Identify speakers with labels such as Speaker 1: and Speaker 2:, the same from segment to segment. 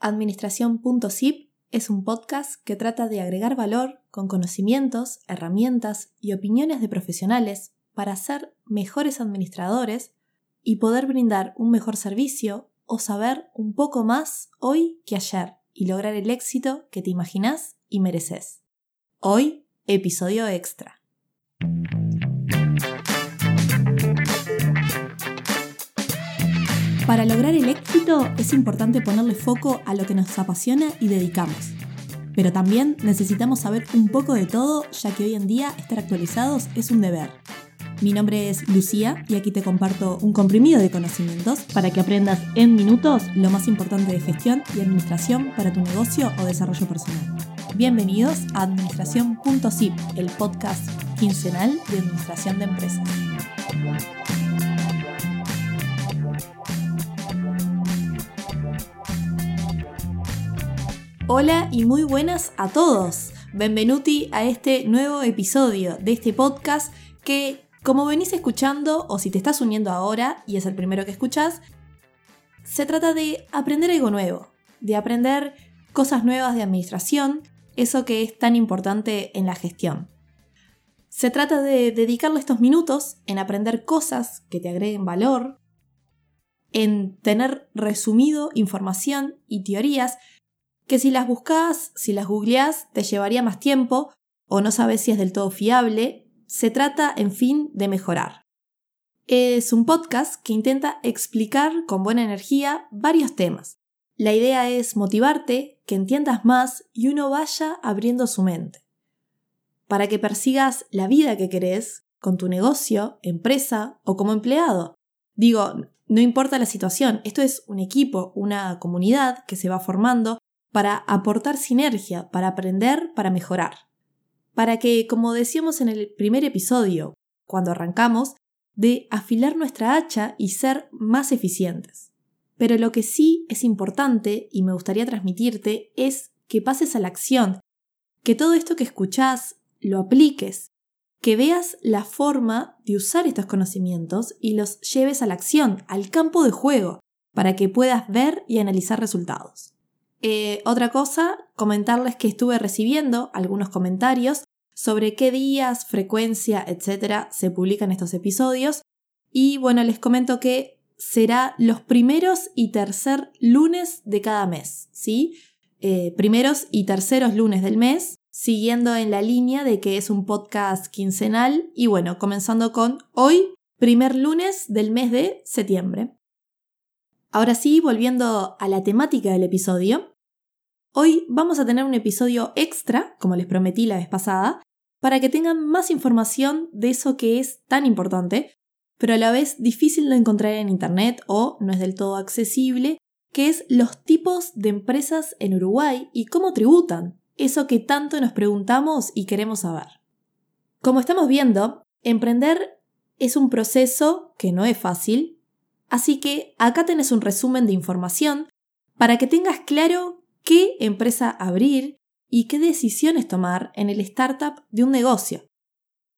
Speaker 1: Administración.zip es un podcast que trata de agregar valor con conocimientos, herramientas y opiniones de profesionales para ser mejores administradores y poder brindar un mejor servicio o saber un poco más hoy que ayer y lograr el éxito que te imaginas y mereces. Hoy, episodio extra. Para lograr el éxito es importante ponerle foco a lo que nos apasiona y dedicamos. Pero también necesitamos saber un poco de todo, ya que hoy en día estar actualizados es un deber. Mi nombre es Lucía y aquí te comparto un comprimido de conocimientos para que aprendas en minutos lo más importante de gestión y administración para tu negocio o desarrollo personal. Bienvenidos a Administración.zip, el podcast quincenal de administración de empresas. Hola y muy buenas a todos. Benvenuti a este nuevo episodio de este podcast que, como venís escuchando o si te estás uniendo ahora y es el primero que escuchás, se trata de aprender algo nuevo, de aprender cosas nuevas de administración, eso que es tan importante en la gestión. Se trata de dedicarle estos minutos en aprender cosas que te agreguen valor, en tener resumido información y teorías que si las buscas, si las googleás, te llevaría más tiempo o no sabes si es del todo fiable. Se trata, en fin, de mejorar. Es un podcast que intenta explicar con buena energía varios temas. La idea es motivarte, que entiendas más y uno vaya abriendo su mente. Para que persigas la vida que querés con tu negocio, empresa o como empleado. Digo, no importa la situación, esto es un equipo, una comunidad que se va formando para aportar sinergia, para aprender, para mejorar. Para que, como decíamos en el primer episodio, cuando arrancamos, de afilar nuestra hacha y ser más eficientes. Pero lo que sí es importante y me gustaría transmitirte es que pases a la acción, que todo esto que escuchás lo apliques, que veas la forma de usar estos conocimientos y los lleves a la acción, al campo de juego, para que puedas ver y analizar resultados. Eh, otra cosa, comentarles que estuve recibiendo algunos comentarios sobre qué días, frecuencia, etcétera, se publican estos episodios. Y bueno, les comento que será los primeros y tercer lunes de cada mes, ¿sí? Eh, primeros y terceros lunes del mes, siguiendo en la línea de que es un podcast quincenal y bueno, comenzando con hoy, primer lunes del mes de septiembre. Ahora sí, volviendo a la temática del episodio, hoy vamos a tener un episodio extra, como les prometí la vez pasada, para que tengan más información de eso que es tan importante, pero a la vez difícil de encontrar en Internet o no es del todo accesible, que es los tipos de empresas en Uruguay y cómo tributan, eso que tanto nos preguntamos y queremos saber. Como estamos viendo, emprender es un proceso que no es fácil, Así que acá tenés un resumen de información para que tengas claro qué empresa abrir y qué decisiones tomar en el startup de un negocio.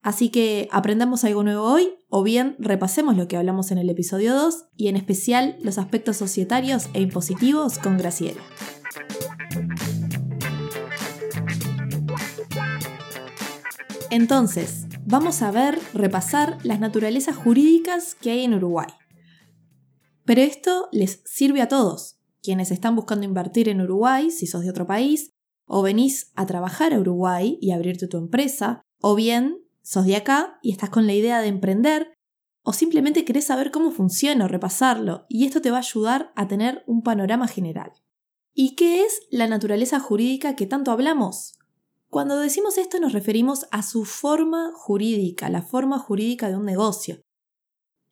Speaker 1: Así que aprendamos algo nuevo hoy o bien repasemos lo que hablamos en el episodio 2 y en especial los aspectos societarios e impositivos con Graciela. Entonces, vamos a ver, repasar las naturalezas jurídicas que hay en Uruguay. Pero esto les sirve a todos, quienes están buscando invertir en Uruguay, si sos de otro país, o venís a trabajar a Uruguay y abrirte tu empresa, o bien sos de acá y estás con la idea de emprender, o simplemente querés saber cómo funciona o repasarlo, y esto te va a ayudar a tener un panorama general. ¿Y qué es la naturaleza jurídica que tanto hablamos? Cuando decimos esto nos referimos a su forma jurídica, la forma jurídica de un negocio.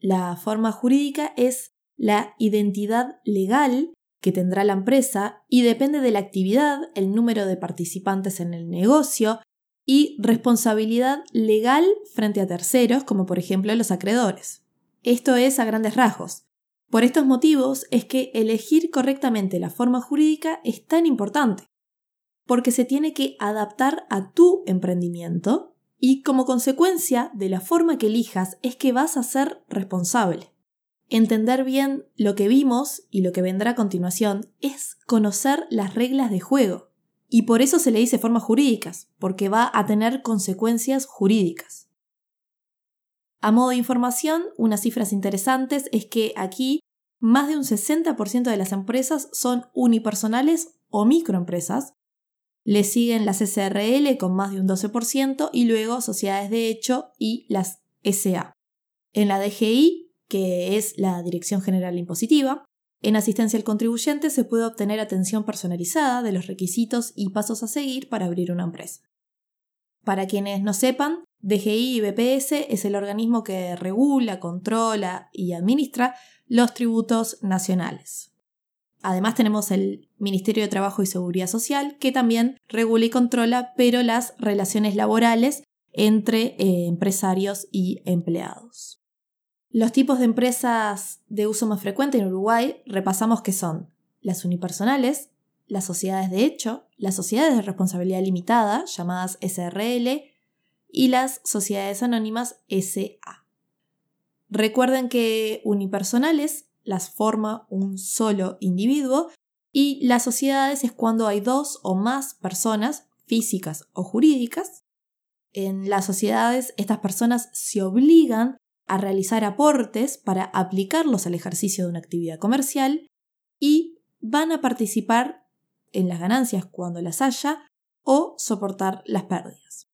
Speaker 1: La forma jurídica es la identidad legal que tendrá la empresa y depende de la actividad, el número de participantes en el negocio y responsabilidad legal frente a terceros, como por ejemplo los acreedores. Esto es a grandes rasgos. Por estos motivos es que elegir correctamente la forma jurídica es tan importante, porque se tiene que adaptar a tu emprendimiento y como consecuencia de la forma que elijas es que vas a ser responsable. Entender bien lo que vimos y lo que vendrá a continuación es conocer las reglas de juego. Y por eso se le dice formas jurídicas, porque va a tener consecuencias jurídicas. A modo de información, unas cifras interesantes es que aquí más de un 60% de las empresas son unipersonales o microempresas. Le siguen las SRL con más de un 12% y luego sociedades de hecho y las SA. En la DGI, que es la Dirección General Impositiva, en asistencia al contribuyente se puede obtener atención personalizada de los requisitos y pasos a seguir para abrir una empresa. Para quienes no sepan, DGI y BPS es el organismo que regula, controla y administra los tributos nacionales. Además tenemos el Ministerio de Trabajo y Seguridad Social, que también regula y controla, pero las relaciones laborales entre eh, empresarios y empleados. Los tipos de empresas de uso más frecuente en Uruguay repasamos que son las unipersonales, las sociedades de hecho, las sociedades de responsabilidad limitada, llamadas SRL, y las sociedades anónimas SA. Recuerden que unipersonales las forma un solo individuo y las sociedades es cuando hay dos o más personas físicas o jurídicas. En las sociedades estas personas se obligan a realizar aportes para aplicarlos al ejercicio de una actividad comercial y van a participar en las ganancias cuando las haya o soportar las pérdidas.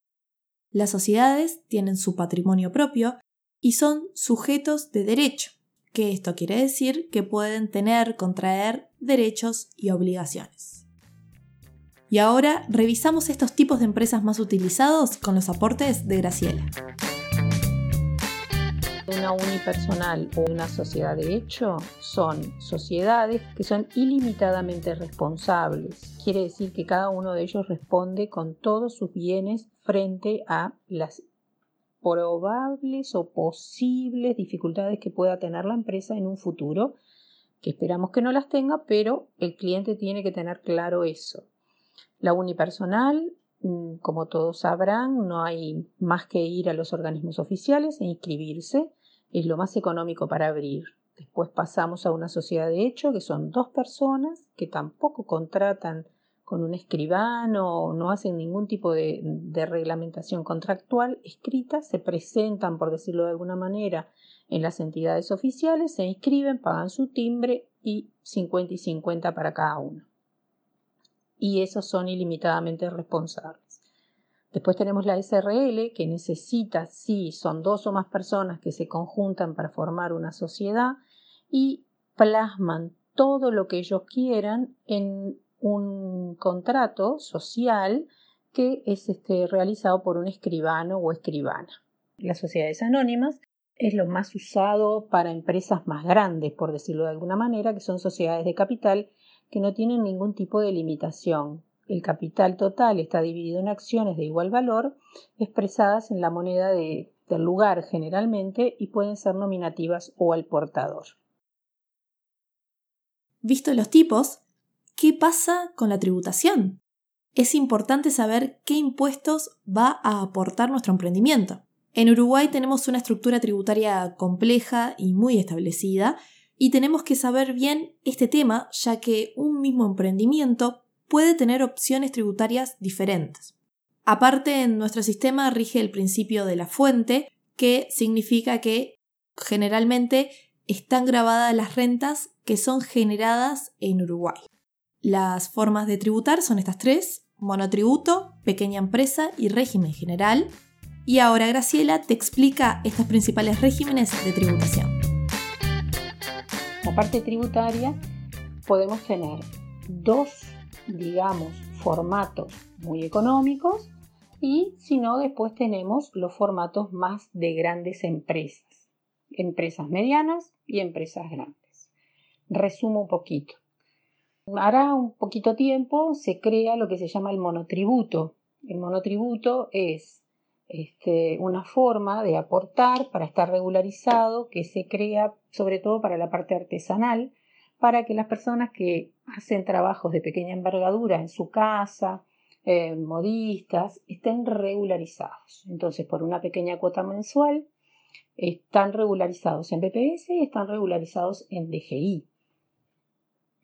Speaker 1: Las sociedades tienen su patrimonio propio y son sujetos de derecho, que esto quiere decir que pueden tener, contraer derechos y obligaciones. Y ahora revisamos estos tipos de empresas más utilizados con los aportes de Graciela.
Speaker 2: Una unipersonal o una sociedad de hecho son sociedades que son ilimitadamente responsables. Quiere decir que cada uno de ellos responde con todos sus bienes frente a las probables o posibles dificultades que pueda tener la empresa en un futuro, que esperamos que no las tenga, pero el cliente tiene que tener claro eso. La unipersonal, como todos sabrán, no hay más que ir a los organismos oficiales e inscribirse es lo más económico para abrir. Después pasamos a una sociedad de hecho, que son dos personas que tampoco contratan con un escribano, no hacen ningún tipo de, de, reglamentación contractual escrita, se presentan, por decirlo de alguna manera, en las entidades oficiales, se inscriben, pagan su timbre y 50 y 50 para cada uno. Y esos son ilimitadamente responsables. Después tenemos la SRL, que necesita, si son dos o más personas que se conjuntan para formar una sociedad y plasman todo lo que ellos quieran en un contrato social que es este, realizado por un escribano o escribana. Las sociedades anónimas es lo más usado para empresas más grandes, por decirlo de alguna manera, que son sociedades de capital que no tienen ningún tipo de limitación. El capital total está dividido en acciones de igual valor, expresadas en la moneda del lugar generalmente y pueden ser nominativas o al portador.
Speaker 1: Visto los tipos, ¿qué pasa con la tributación? Es importante saber qué impuestos va a aportar nuestro emprendimiento. En Uruguay tenemos una estructura tributaria compleja y muy establecida, y tenemos que saber bien este tema, ya que un mismo emprendimiento puede tener opciones tributarias diferentes. Aparte, en nuestro sistema rige el principio de la fuente, que significa que generalmente están grabadas las rentas que son generadas en Uruguay. Las formas de tributar son estas tres, monotributo, pequeña empresa y régimen general. Y ahora Graciela te explica estos principales regímenes de tributación.
Speaker 2: Parte tributaria podemos tener dos digamos, formatos muy económicos y si no, después tenemos los formatos más de grandes empresas, empresas medianas y empresas grandes. Resumo un poquito. Hará un poquito tiempo se crea lo que se llama el monotributo. El monotributo es este, una forma de aportar para estar regularizado que se crea sobre todo para la parte artesanal para que las personas que hacen trabajos de pequeña envergadura en su casa, eh, modistas, estén regularizados. Entonces, por una pequeña cuota mensual, están regularizados en BPS y están regularizados en DGI.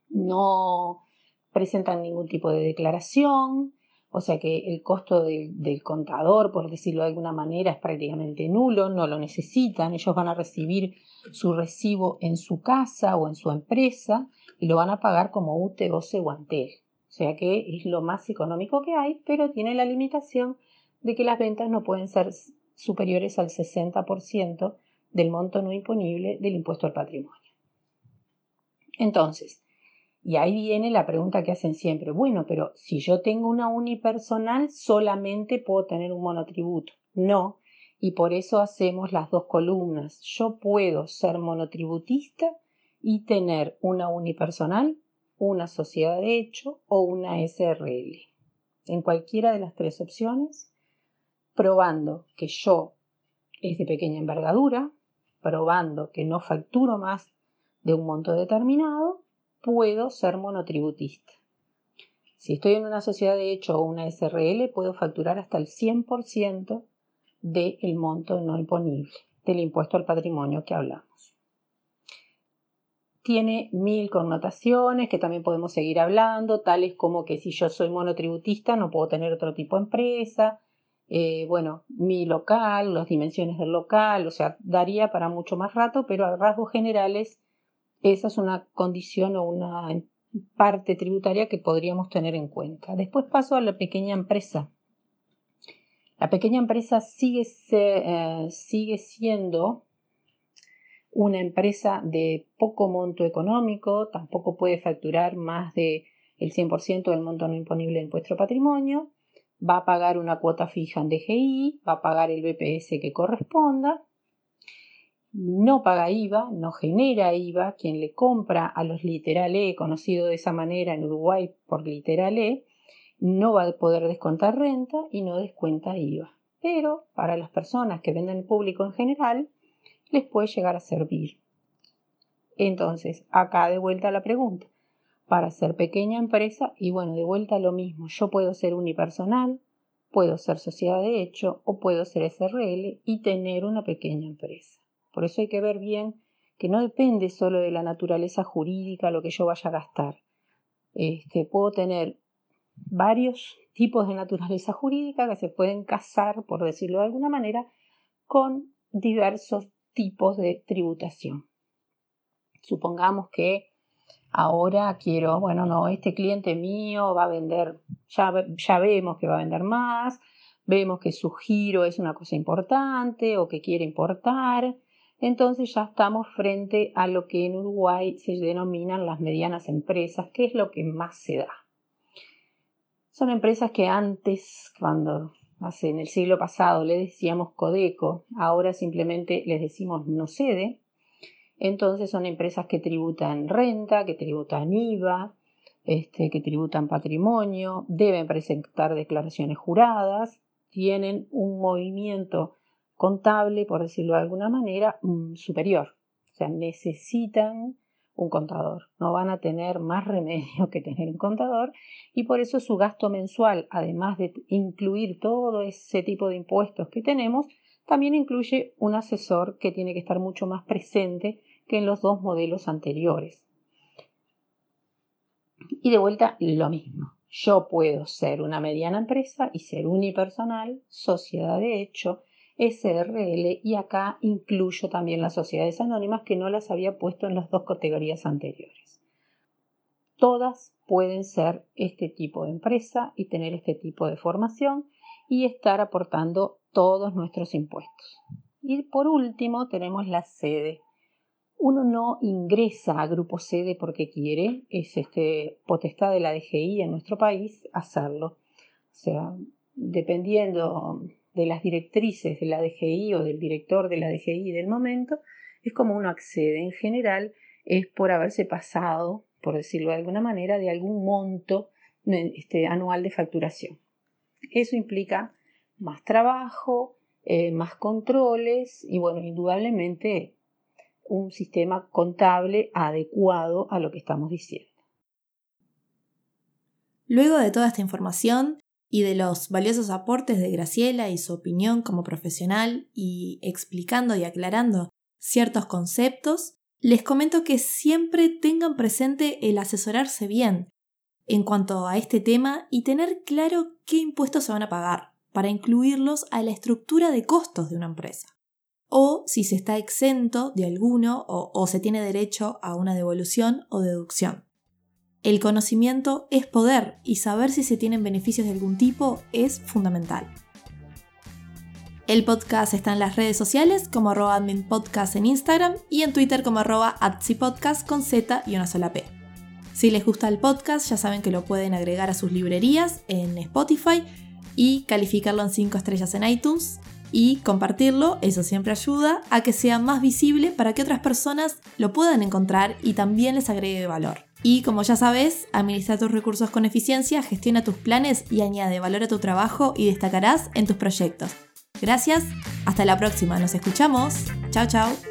Speaker 2: No presentan ningún tipo de declaración, o sea que el costo del contador, por decirlo de alguna manera, es prácticamente nulo, no lo necesitan, ellos van a recibir su recibo en su casa o en su empresa y lo van a pagar como UTE, OCE o. O sea que es lo más económico que hay, pero tiene la limitación de que las ventas no pueden ser superiores al 60% del monto no imponible del impuesto al patrimonio. Entonces, y ahí viene la pregunta que hacen siempre, bueno, pero si yo tengo una unipersonal, solamente puedo tener un monotributo. No, y por eso hacemos las dos columnas. Yo puedo ser monotributista y tener una unipersonal, una sociedad de hecho o una SRL. En cualquiera de las tres opciones, probando que yo es de pequeña envergadura, probando que no facturo más de un monto determinado puedo ser monotributista. Si estoy en una sociedad de hecho o una SRL, puedo facturar hasta el 100% del monto no imponible, del impuesto al patrimonio que hablamos. Tiene mil connotaciones que también podemos seguir hablando, tales como que si yo soy monotributista no puedo tener otro tipo de empresa, eh, bueno, mi local, las dimensiones del local, o sea, daría para mucho más rato, pero a rasgos generales esa es una condición o una parte tributaria que podríamos tener en cuenta. Después paso a la pequeña empresa. La pequeña empresa sigue, eh, sigue siendo una empresa de poco monto económico, tampoco puede facturar más del el 100% del monto no imponible en vuestro patrimonio, va a pagar una cuota fija en DGI, va a pagar el BPS que corresponda no paga IVA, no genera IVA, quien le compra a los literal E, conocido de esa manera en Uruguay por literal E, no va a poder descontar renta y no descuenta IVA. Pero para las personas que venden al público en general, les puede llegar a servir. Entonces, acá de vuelta la pregunta. Para ser pequeña empresa, y bueno, de vuelta lo mismo, yo puedo ser unipersonal, puedo ser sociedad de hecho o puedo ser SRL y tener una pequeña empresa. Por eso hay que ver bien que no depende solo de la naturaleza jurídica lo que yo vaya a gastar. Este, puedo tener varios tipos de naturaleza jurídica que se pueden casar, por decirlo de alguna manera, con diversos tipos de tributación. Supongamos que ahora quiero, bueno, no, este cliente mío va a vender, ya, ya vemos que va a vender más, vemos que su giro es una cosa importante o que quiere importar, entonces ya estamos frente a lo que en Uruguay se denominan las medianas empresas, que es lo que más se da. Son empresas que antes, cuando hace en el siglo pasado le decíamos Codeco, ahora simplemente les decimos no sede. Entonces son empresas que tributan renta, que tributan IVA, este, que tributan patrimonio, deben presentar declaraciones juradas, tienen un movimiento contable, por decirlo de alguna manera, mm, superior. O sea, necesitan un contador, no van a tener más remedio que tener un contador y por eso su gasto mensual, además de incluir todo ese tipo de impuestos que tenemos, también incluye un asesor que tiene que estar mucho más presente que en los dos modelos anteriores. Y de vuelta, lo mismo. Yo puedo ser una mediana empresa y ser unipersonal, sociedad de hecho, SRL y acá incluyo también las sociedades anónimas que no las había puesto en las dos categorías anteriores. Todas pueden ser este tipo de empresa y tener este tipo de formación y estar aportando todos nuestros impuestos. Y por último tenemos la sede. Uno no ingresa a grupo sede porque quiere, es este, potestad de la DGI en nuestro país hacerlo. O sea, dependiendo de las directrices de la DGI o del director de la DGI del momento, es como uno accede. En general es por haberse pasado, por decirlo de alguna manera, de algún monto este, anual de facturación. Eso implica más trabajo, eh, más controles y, bueno, indudablemente un sistema contable adecuado a lo que estamos diciendo.
Speaker 1: Luego de toda esta información, y de los valiosos aportes de Graciela y su opinión como profesional y explicando y aclarando ciertos conceptos, les comento que siempre tengan presente el asesorarse bien en cuanto a este tema y tener claro qué impuestos se van a pagar para incluirlos a la estructura de costos de una empresa. O si se está exento de alguno o, o se tiene derecho a una devolución o deducción. El conocimiento es poder y saber si se tienen beneficios de algún tipo es fundamental. El podcast está en las redes sociales como arroba adminpodcast en Instagram y en Twitter como arroba podcast con Z y una sola P. Si les gusta el podcast ya saben que lo pueden agregar a sus librerías en Spotify y calificarlo en 5 estrellas en iTunes y compartirlo, eso siempre ayuda a que sea más visible para que otras personas lo puedan encontrar y también les agregue valor. Y como ya sabes, administra tus recursos con eficiencia, gestiona tus planes y añade valor a tu trabajo y destacarás en tus proyectos. Gracias, hasta la próxima, nos escuchamos. Chao, chao.